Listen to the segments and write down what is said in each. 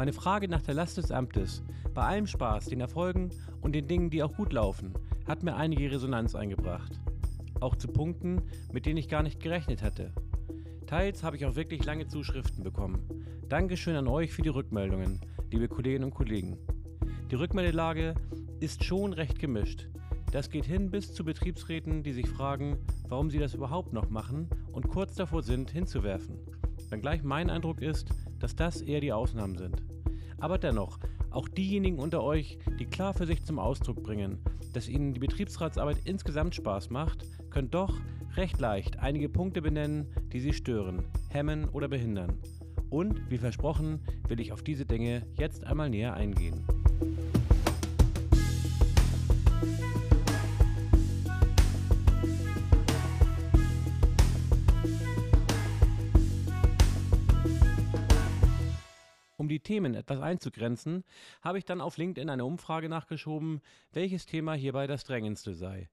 Meine Frage nach der Last des Amtes, bei allem Spaß, den Erfolgen und den Dingen, die auch gut laufen, hat mir einige Resonanz eingebracht. Auch zu Punkten, mit denen ich gar nicht gerechnet hatte. Teils habe ich auch wirklich lange Zuschriften bekommen. Dankeschön an euch für die Rückmeldungen, liebe Kolleginnen und Kollegen. Die Rückmeldelage ist schon recht gemischt. Das geht hin bis zu Betriebsräten, die sich fragen, warum sie das überhaupt noch machen und kurz davor sind, hinzuwerfen. Wenngleich mein Eindruck ist, dass das eher die Ausnahmen sind. Aber dennoch, auch diejenigen unter euch, die klar für sich zum Ausdruck bringen, dass ihnen die Betriebsratsarbeit insgesamt Spaß macht, können doch recht leicht einige Punkte benennen, die sie stören, hemmen oder behindern. Und, wie versprochen, will ich auf diese Dinge jetzt einmal näher eingehen. Die Themen etwas einzugrenzen, habe ich dann auf LinkedIn eine Umfrage nachgeschoben, welches Thema hierbei das drängendste sei.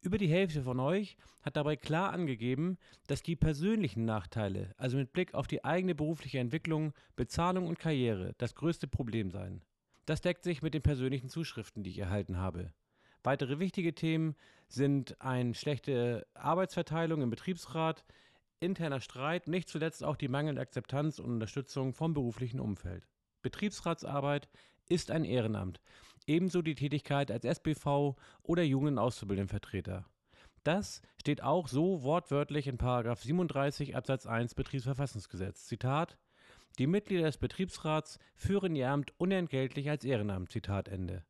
Über die Hälfte von euch hat dabei klar angegeben, dass die persönlichen Nachteile, also mit Blick auf die eigene berufliche Entwicklung, Bezahlung und Karriere, das größte Problem seien. Das deckt sich mit den persönlichen Zuschriften, die ich erhalten habe. Weitere wichtige Themen sind eine schlechte Arbeitsverteilung im Betriebsrat, interner Streit, nicht zuletzt auch die mangelnde Akzeptanz und Unterstützung vom beruflichen Umfeld. Betriebsratsarbeit ist ein Ehrenamt, ebenso die Tätigkeit als SBV oder jungen Auszubildendenvertreter. Das steht auch so wortwörtlich in 37 Absatz 1 Betriebsverfassungsgesetz. Zitat: Die Mitglieder des Betriebsrats führen ihr Amt unentgeltlich als Ehrenamt. Zitat Ende.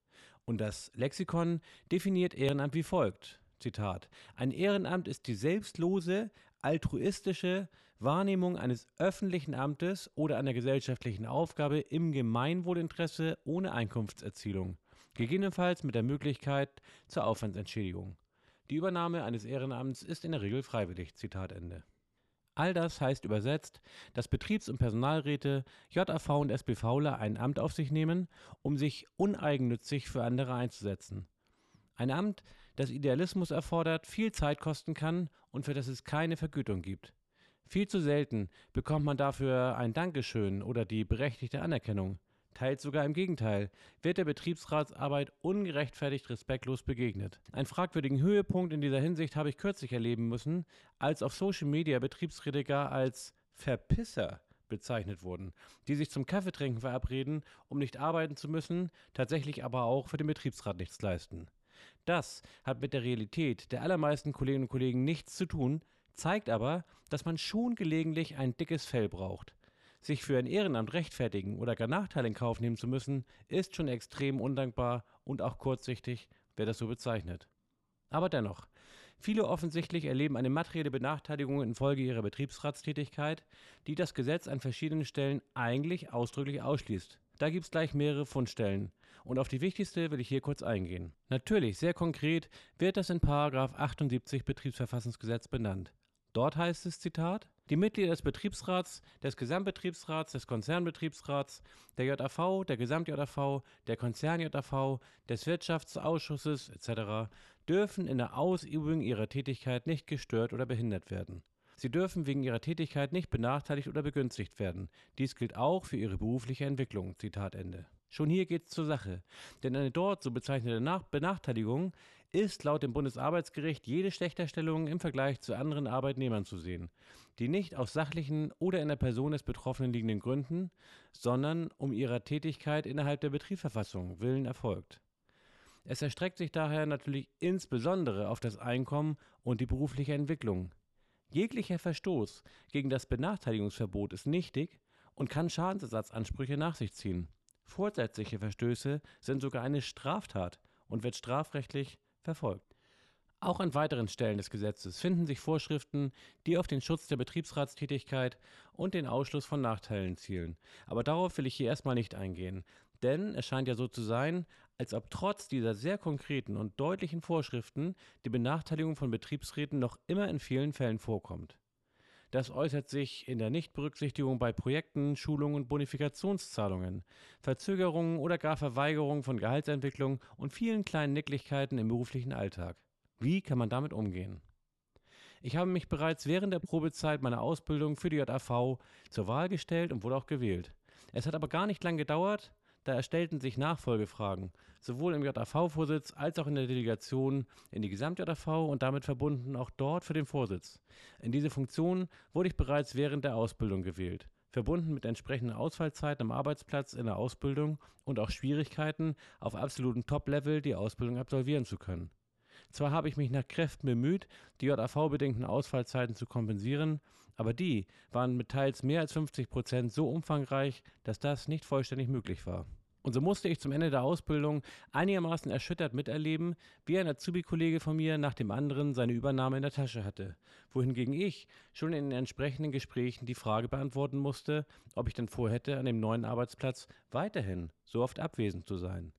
Und das Lexikon definiert Ehrenamt wie folgt: Zitat: Ein Ehrenamt ist die selbstlose, altruistische Wahrnehmung eines öffentlichen Amtes oder einer gesellschaftlichen Aufgabe im Gemeinwohlinteresse ohne Einkunftserzielung, gegebenenfalls mit der Möglichkeit zur Aufwandsentschädigung. Die Übernahme eines Ehrenamts ist in der Regel freiwillig. Zitat Ende. All das heißt übersetzt, dass Betriebs- und Personalräte, JAV und SBVler ein Amt auf sich nehmen, um sich uneigennützig für andere einzusetzen. Ein Amt, das Idealismus erfordert, viel Zeit kosten kann und für das es keine Vergütung gibt. Viel zu selten bekommt man dafür ein Dankeschön oder die berechtigte Anerkennung. Teils sogar im Gegenteil, wird der Betriebsratsarbeit ungerechtfertigt respektlos begegnet. Einen fragwürdigen Höhepunkt in dieser Hinsicht habe ich kürzlich erleben müssen, als auf Social Media Betriebsräte gar als Verpisser bezeichnet wurden, die sich zum Kaffeetrinken verabreden, um nicht arbeiten zu müssen, tatsächlich aber auch für den Betriebsrat nichts leisten. Das hat mit der Realität der allermeisten Kolleginnen und Kollegen nichts zu tun, zeigt aber, dass man schon gelegentlich ein dickes Fell braucht. Sich für ein Ehrenamt rechtfertigen oder gar Nachteile in Kauf nehmen zu müssen, ist schon extrem undankbar und auch kurzsichtig, wer das so bezeichnet. Aber dennoch, viele offensichtlich erleben eine materielle Benachteiligung infolge ihrer Betriebsratstätigkeit, die das Gesetz an verschiedenen Stellen eigentlich ausdrücklich ausschließt. Da gibt es gleich mehrere Fundstellen und auf die wichtigste will ich hier kurz eingehen. Natürlich, sehr konkret wird das in 78 Betriebsverfassungsgesetz benannt. Dort heißt es, Zitat, die Mitglieder des Betriebsrats, des Gesamtbetriebsrats, des Konzernbetriebsrats, der JAV, der Gesamt-JAV, der Konzern-JAV, des Wirtschaftsausschusses etc. dürfen in der Ausübung ihrer Tätigkeit nicht gestört oder behindert werden. Sie dürfen wegen ihrer Tätigkeit nicht benachteiligt oder begünstigt werden. Dies gilt auch für ihre berufliche Entwicklung. Zitat Ende. Schon hier geht es zur Sache, denn eine dort so bezeichnete Nach Benachteiligung ist laut dem Bundesarbeitsgericht jede Schlechterstellung im Vergleich zu anderen Arbeitnehmern zu sehen, die nicht aus sachlichen oder in der Person des Betroffenen liegenden Gründen, sondern um ihrer Tätigkeit innerhalb der Betriebsverfassung willen erfolgt. Es erstreckt sich daher natürlich insbesondere auf das Einkommen und die berufliche Entwicklung. Jeglicher Verstoß gegen das Benachteiligungsverbot ist nichtig und kann Schadensersatzansprüche nach sich ziehen. Vorsätzliche Verstöße sind sogar eine Straftat und wird strafrechtlich verfolgt. Auch an weiteren Stellen des Gesetzes finden sich Vorschriften, die auf den Schutz der Betriebsratstätigkeit und den Ausschluss von Nachteilen zielen. Aber darauf will ich hier erstmal nicht eingehen, denn es scheint ja so zu sein, als ob trotz dieser sehr konkreten und deutlichen Vorschriften die Benachteiligung von Betriebsräten noch immer in vielen Fällen vorkommt. Das äußert sich in der Nichtberücksichtigung bei Projekten, Schulungen und Bonifikationszahlungen, Verzögerungen oder gar Verweigerung von Gehaltsentwicklung und vielen kleinen Nicklichkeiten im beruflichen Alltag. Wie kann man damit umgehen? Ich habe mich bereits während der Probezeit meiner Ausbildung für die JAV zur Wahl gestellt und wurde auch gewählt. Es hat aber gar nicht lang gedauert, da erstellten sich Nachfolgefragen, sowohl im JAV-Vorsitz als auch in der Delegation in die Gesamt-JAV und damit verbunden auch dort für den Vorsitz. In diese Funktion wurde ich bereits während der Ausbildung gewählt, verbunden mit entsprechenden Ausfallzeiten am Arbeitsplatz in der Ausbildung und auch Schwierigkeiten, auf absolutem Top-Level die Ausbildung absolvieren zu können. Zwar habe ich mich nach Kräften bemüht, die JAV-bedingten Ausfallzeiten zu kompensieren, aber die waren mit teils mehr als 50 Prozent so umfangreich, dass das nicht vollständig möglich war. Und so musste ich zum Ende der Ausbildung einigermaßen erschüttert miterleben, wie ein Azubi-Kollege von mir nach dem anderen seine Übernahme in der Tasche hatte, wohingegen ich schon in den entsprechenden Gesprächen die Frage beantworten musste, ob ich denn vorhätte, an dem neuen Arbeitsplatz weiterhin so oft abwesend zu sein.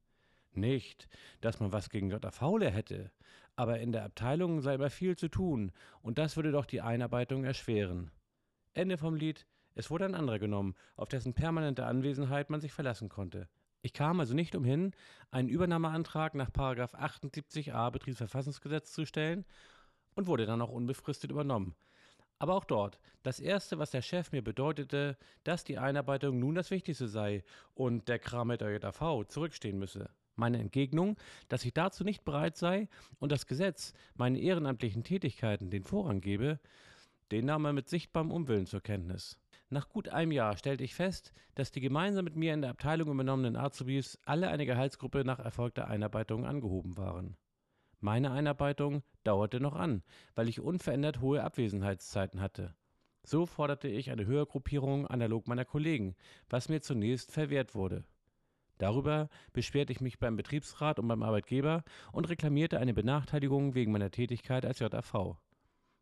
Nicht, dass man was gegen JAV hätte, aber in der Abteilung sei immer viel zu tun und das würde doch die Einarbeitung erschweren. Ende vom Lied, es wurde ein anderer genommen, auf dessen permanente Anwesenheit man sich verlassen konnte. Ich kam also nicht umhin, einen Übernahmeantrag nach 78a Betriebsverfassungsgesetz zu stellen und wurde dann auch unbefristet übernommen. Aber auch dort, das Erste, was der Chef mir bedeutete, dass die Einarbeitung nun das Wichtigste sei und der Kram mit der JAV zurückstehen müsse. Meine Entgegnung, dass ich dazu nicht bereit sei und das Gesetz meinen ehrenamtlichen Tätigkeiten den Vorrang gebe, den nahm er mit sichtbarem Unwillen zur Kenntnis. Nach gut einem Jahr stellte ich fest, dass die gemeinsam mit mir in der Abteilung übernommenen Azubis alle eine Gehaltsgruppe nach erfolgter Einarbeitung angehoben waren. Meine Einarbeitung dauerte noch an, weil ich unverändert hohe Abwesenheitszeiten hatte. So forderte ich eine Höhergruppierung analog meiner Kollegen, was mir zunächst verwehrt wurde. Darüber beschwerte ich mich beim Betriebsrat und beim Arbeitgeber und reklamierte eine Benachteiligung wegen meiner Tätigkeit als JAV.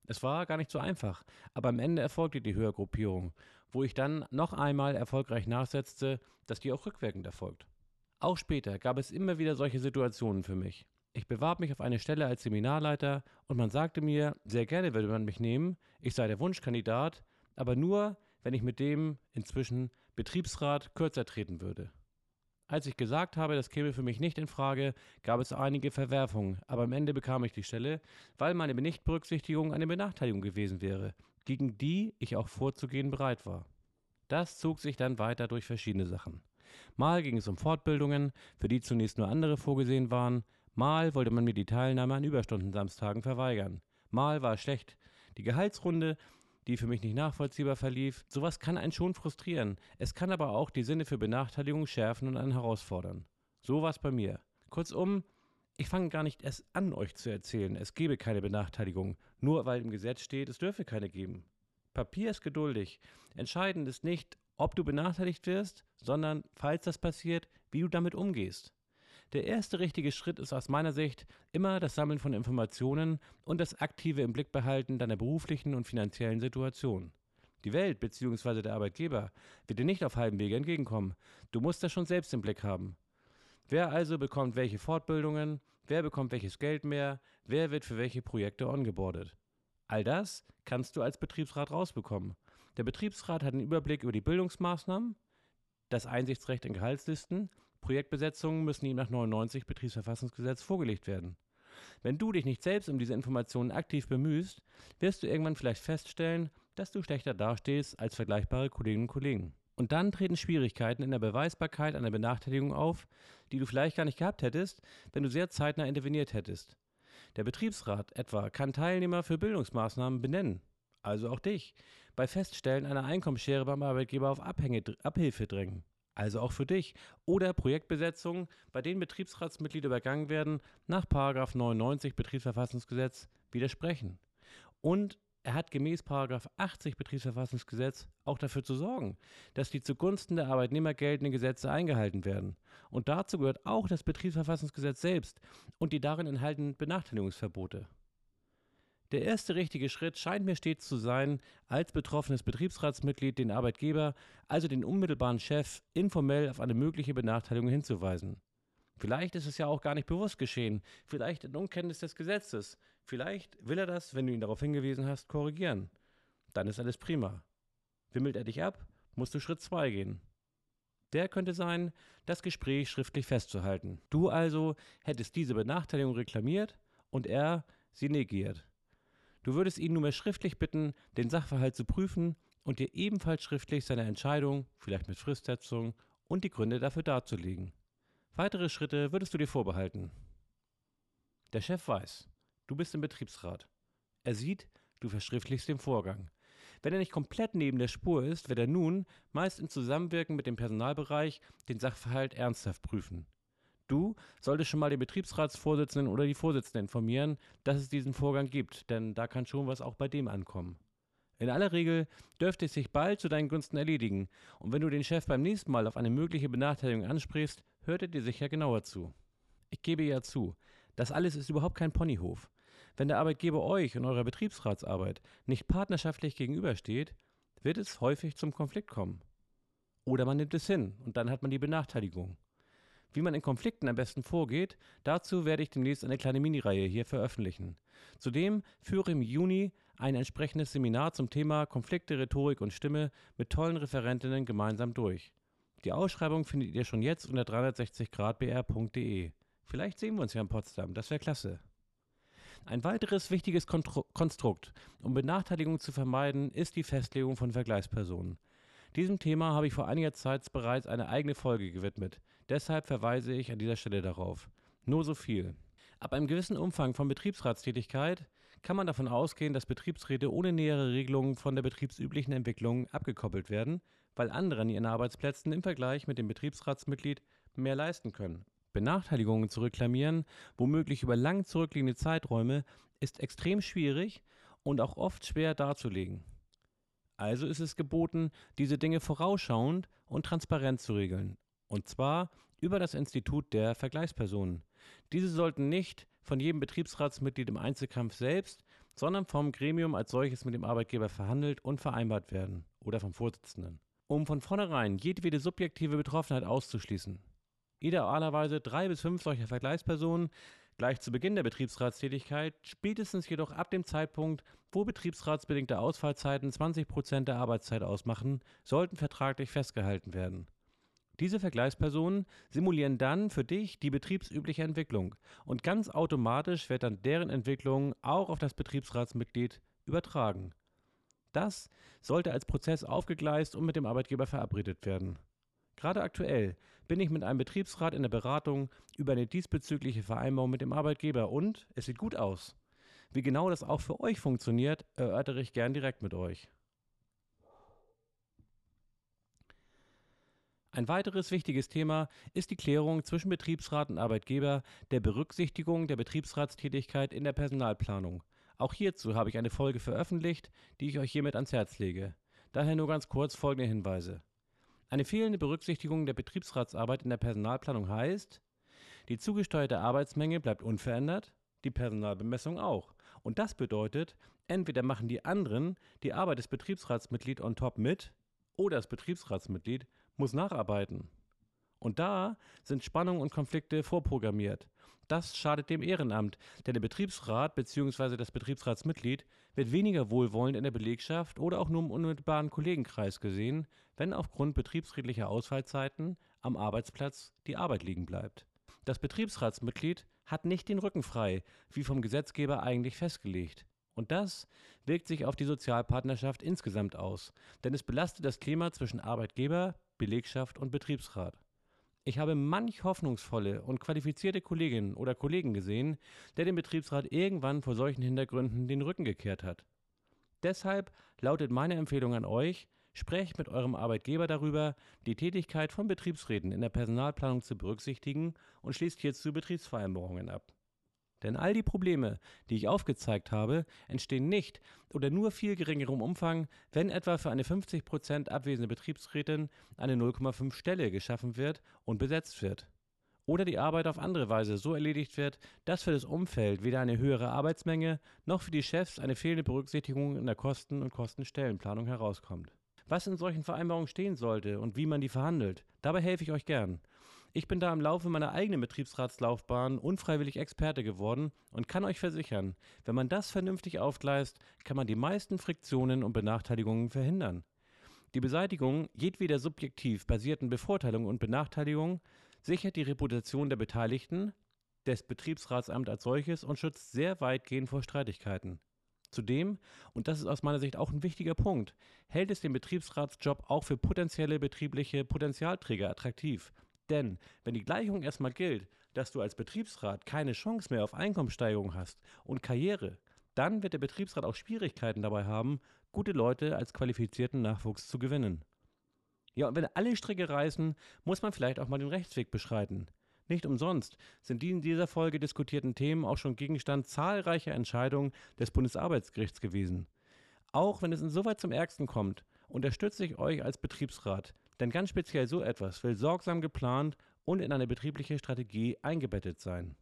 Es war gar nicht so einfach, aber am Ende erfolgte die Höhergruppierung, wo ich dann noch einmal erfolgreich nachsetzte, dass die auch rückwirkend erfolgt. Auch später gab es immer wieder solche Situationen für mich. Ich bewarb mich auf eine Stelle als Seminarleiter und man sagte mir, sehr gerne würde man mich nehmen, ich sei der Wunschkandidat, aber nur, wenn ich mit dem inzwischen Betriebsrat kürzer treten würde. Als ich gesagt habe, das käme für mich nicht in Frage, gab es einige Verwerfungen, aber am Ende bekam ich die Stelle, weil meine Nichtberücksichtigung eine Benachteiligung gewesen wäre, gegen die ich auch vorzugehen bereit war. Das zog sich dann weiter durch verschiedene Sachen. Mal ging es um Fortbildungen, für die zunächst nur andere vorgesehen waren, mal wollte man mir die Teilnahme an Überstundensamstagen verweigern, mal war es schlecht. Die Gehaltsrunde die für mich nicht nachvollziehbar verlief. Sowas kann einen schon frustrieren. Es kann aber auch die Sinne für Benachteiligung schärfen und einen herausfordern. So war es bei mir. Kurzum, ich fange gar nicht erst an, euch zu erzählen, es gebe keine Benachteiligung, nur weil im Gesetz steht, es dürfe keine geben. Papier ist geduldig. Entscheidend ist nicht, ob du benachteiligt wirst, sondern, falls das passiert, wie du damit umgehst. Der erste richtige Schritt ist aus meiner Sicht immer das Sammeln von Informationen und das aktive im Blick behalten deiner beruflichen und finanziellen Situation. Die Welt bzw. der Arbeitgeber wird dir nicht auf halbem Wege entgegenkommen. Du musst das schon selbst im Blick haben. Wer also bekommt welche Fortbildungen, wer bekommt welches Geld mehr, wer wird für welche Projekte ongeboardet. All das kannst du als Betriebsrat rausbekommen. Der Betriebsrat hat einen Überblick über die Bildungsmaßnahmen, das Einsichtsrecht in Gehaltslisten Projektbesetzungen müssen ihm nach 99 Betriebsverfassungsgesetz vorgelegt werden. Wenn du dich nicht selbst um diese Informationen aktiv bemühst, wirst du irgendwann vielleicht feststellen, dass du schlechter dastehst als vergleichbare Kolleginnen und Kollegen. Und dann treten Schwierigkeiten in der Beweisbarkeit einer Benachteiligung auf, die du vielleicht gar nicht gehabt hättest, wenn du sehr zeitnah interveniert hättest. Der Betriebsrat etwa kann Teilnehmer für Bildungsmaßnahmen benennen, also auch dich, bei Feststellen einer Einkommensschere beim Arbeitgeber auf Abhänge, Abhilfe drängen also auch für dich, oder Projektbesetzungen, bei denen Betriebsratsmitglieder übergangen werden, nach 99 Betriebsverfassungsgesetz widersprechen. Und er hat gemäß 80 Betriebsverfassungsgesetz auch dafür zu sorgen, dass die zugunsten der Arbeitnehmer geltenden Gesetze eingehalten werden. Und dazu gehört auch das Betriebsverfassungsgesetz selbst und die darin enthaltenen Benachteiligungsverbote. Der erste richtige Schritt scheint mir stets zu sein, als betroffenes Betriebsratsmitglied den Arbeitgeber, also den unmittelbaren Chef, informell auf eine mögliche Benachteiligung hinzuweisen. Vielleicht ist es ja auch gar nicht bewusst geschehen, vielleicht in Unkenntnis des Gesetzes, vielleicht will er das, wenn du ihn darauf hingewiesen hast, korrigieren. Dann ist alles prima. Wimmelt er dich ab, musst du Schritt 2 gehen. Der könnte sein, das Gespräch schriftlich festzuhalten. Du also hättest diese Benachteiligung reklamiert und er sie negiert. Du würdest ihn nunmehr schriftlich bitten, den Sachverhalt zu prüfen und dir ebenfalls schriftlich seine Entscheidung, vielleicht mit Fristsetzung, und die Gründe dafür darzulegen. Weitere Schritte würdest du dir vorbehalten. Der Chef weiß, du bist im Betriebsrat. Er sieht, du verschriftlichst den Vorgang. Wenn er nicht komplett neben der Spur ist, wird er nun, meist im Zusammenwirken mit dem Personalbereich, den Sachverhalt ernsthaft prüfen. Du solltest schon mal den Betriebsratsvorsitzenden oder die Vorsitzende informieren, dass es diesen Vorgang gibt, denn da kann schon was auch bei dem ankommen. In aller Regel dürfte es sich bald zu deinen Gunsten erledigen, und wenn du den Chef beim nächsten Mal auf eine mögliche Benachteiligung ansprichst, hört er dir sicher genauer zu. Ich gebe ja zu, das alles ist überhaupt kein Ponyhof. Wenn der Arbeitgeber euch und eurer Betriebsratsarbeit nicht partnerschaftlich gegenübersteht, wird es häufig zum Konflikt kommen. Oder man nimmt es hin und dann hat man die Benachteiligung. Wie man in Konflikten am besten vorgeht, dazu werde ich demnächst eine kleine Minireihe hier veröffentlichen. Zudem führe im Juni ein entsprechendes Seminar zum Thema Konflikte, Rhetorik und Stimme mit tollen Referentinnen gemeinsam durch. Die Ausschreibung findet ihr schon jetzt unter 360gradbr.de. Vielleicht sehen wir uns ja in Potsdam, das wäre klasse. Ein weiteres wichtiges Konstrukt, um Benachteiligung zu vermeiden, ist die Festlegung von Vergleichspersonen. Diesem Thema habe ich vor einiger Zeit bereits eine eigene Folge gewidmet. Deshalb verweise ich an dieser Stelle darauf. Nur so viel. Ab einem gewissen Umfang von Betriebsratstätigkeit kann man davon ausgehen, dass Betriebsräte ohne nähere Regelungen von der betriebsüblichen Entwicklung abgekoppelt werden, weil andere an ihren Arbeitsplätzen im Vergleich mit dem Betriebsratsmitglied mehr leisten können. Benachteiligungen zu reklamieren, womöglich über lang zurückliegende Zeiträume, ist extrem schwierig und auch oft schwer darzulegen. Also ist es geboten, diese Dinge vorausschauend und transparent zu regeln. Und zwar über das Institut der Vergleichspersonen. Diese sollten nicht von jedem Betriebsratsmitglied im Einzelkampf selbst, sondern vom Gremium als solches mit dem Arbeitgeber verhandelt und vereinbart werden oder vom Vorsitzenden. Um von vornherein jedwede subjektive Betroffenheit auszuschließen. Idealerweise drei bis fünf solcher Vergleichspersonen gleich zu Beginn der Betriebsratstätigkeit, spätestens jedoch ab dem Zeitpunkt, wo betriebsratsbedingte Ausfallzeiten 20 Prozent der Arbeitszeit ausmachen, sollten vertraglich festgehalten werden. Diese Vergleichspersonen simulieren dann für dich die betriebsübliche Entwicklung und ganz automatisch wird dann deren Entwicklung auch auf das Betriebsratsmitglied übertragen. Das sollte als Prozess aufgegleist und mit dem Arbeitgeber verabredet werden. Gerade aktuell bin ich mit einem Betriebsrat in der Beratung über eine diesbezügliche Vereinbarung mit dem Arbeitgeber und es sieht gut aus. Wie genau das auch für euch funktioniert, erörtere ich gern direkt mit euch. Ein weiteres wichtiges Thema ist die Klärung zwischen Betriebsrat und Arbeitgeber der Berücksichtigung der Betriebsratstätigkeit in der Personalplanung. Auch hierzu habe ich eine Folge veröffentlicht, die ich euch hiermit ans Herz lege. Daher nur ganz kurz folgende Hinweise. Eine fehlende Berücksichtigung der Betriebsratsarbeit in der Personalplanung heißt, die zugesteuerte Arbeitsmenge bleibt unverändert, die Personalbemessung auch. Und das bedeutet, entweder machen die anderen die Arbeit des Betriebsratsmitglieds on top mit oder das Betriebsratsmitglied muss nacharbeiten. Und da sind Spannungen und Konflikte vorprogrammiert. Das schadet dem Ehrenamt, denn der Betriebsrat bzw. das Betriebsratsmitglied wird weniger wohlwollend in der Belegschaft oder auch nur im unmittelbaren Kollegenkreis gesehen, wenn aufgrund betriebsredlicher Ausfallzeiten am Arbeitsplatz die Arbeit liegen bleibt. Das Betriebsratsmitglied hat nicht den Rücken frei, wie vom Gesetzgeber eigentlich festgelegt. Und das wirkt sich auf die Sozialpartnerschaft insgesamt aus, denn es belastet das Klima zwischen Arbeitgeber, Belegschaft und Betriebsrat. Ich habe manch hoffnungsvolle und qualifizierte Kolleginnen oder Kollegen gesehen, der dem Betriebsrat irgendwann vor solchen Hintergründen den Rücken gekehrt hat. Deshalb lautet meine Empfehlung an euch, sprecht mit eurem Arbeitgeber darüber, die Tätigkeit von Betriebsräten in der Personalplanung zu berücksichtigen und schließt hierzu Betriebsvereinbarungen ab. Denn all die Probleme, die ich aufgezeigt habe, entstehen nicht oder nur viel geringerem Umfang, wenn etwa für eine 50% abwesende Betriebsrätin eine 0,5 Stelle geschaffen wird und besetzt wird. Oder die Arbeit auf andere Weise so erledigt wird, dass für das Umfeld weder eine höhere Arbeitsmenge noch für die Chefs eine fehlende Berücksichtigung in der Kosten- und Kostenstellenplanung herauskommt. Was in solchen Vereinbarungen stehen sollte und wie man die verhandelt, dabei helfe ich euch gern. Ich bin da im Laufe meiner eigenen Betriebsratslaufbahn unfreiwillig Experte geworden und kann euch versichern, wenn man das vernünftig aufgleist, kann man die meisten Friktionen und Benachteiligungen verhindern. Die Beseitigung jedweder subjektiv basierten Bevorteilung und Benachteiligung sichert die Reputation der Beteiligten, des Betriebsratsamts als solches und schützt sehr weitgehend vor Streitigkeiten. Zudem, und das ist aus meiner Sicht auch ein wichtiger Punkt, hält es den Betriebsratsjob auch für potenzielle betriebliche Potenzialträger attraktiv. Denn wenn die Gleichung erstmal gilt, dass du als Betriebsrat keine Chance mehr auf Einkommenssteigerung hast und Karriere, dann wird der Betriebsrat auch Schwierigkeiten dabei haben, gute Leute als qualifizierten Nachwuchs zu gewinnen. Ja, und wenn alle Stricke reißen, muss man vielleicht auch mal den Rechtsweg beschreiten. Nicht umsonst sind die in dieser Folge diskutierten Themen auch schon Gegenstand zahlreicher Entscheidungen des Bundesarbeitsgerichts gewesen. Auch wenn es insoweit zum Ärgsten kommt, unterstütze ich euch als Betriebsrat, denn ganz speziell so etwas will sorgsam geplant und in eine betriebliche Strategie eingebettet sein.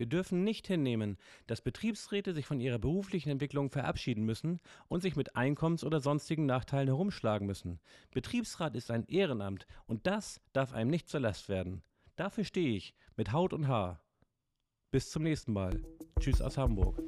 Wir dürfen nicht hinnehmen, dass Betriebsräte sich von ihrer beruflichen Entwicklung verabschieden müssen und sich mit Einkommens- oder sonstigen Nachteilen herumschlagen müssen. Betriebsrat ist ein Ehrenamt und das darf einem nicht zur Last werden. Dafür stehe ich mit Haut und Haar. Bis zum nächsten Mal. Tschüss aus Hamburg.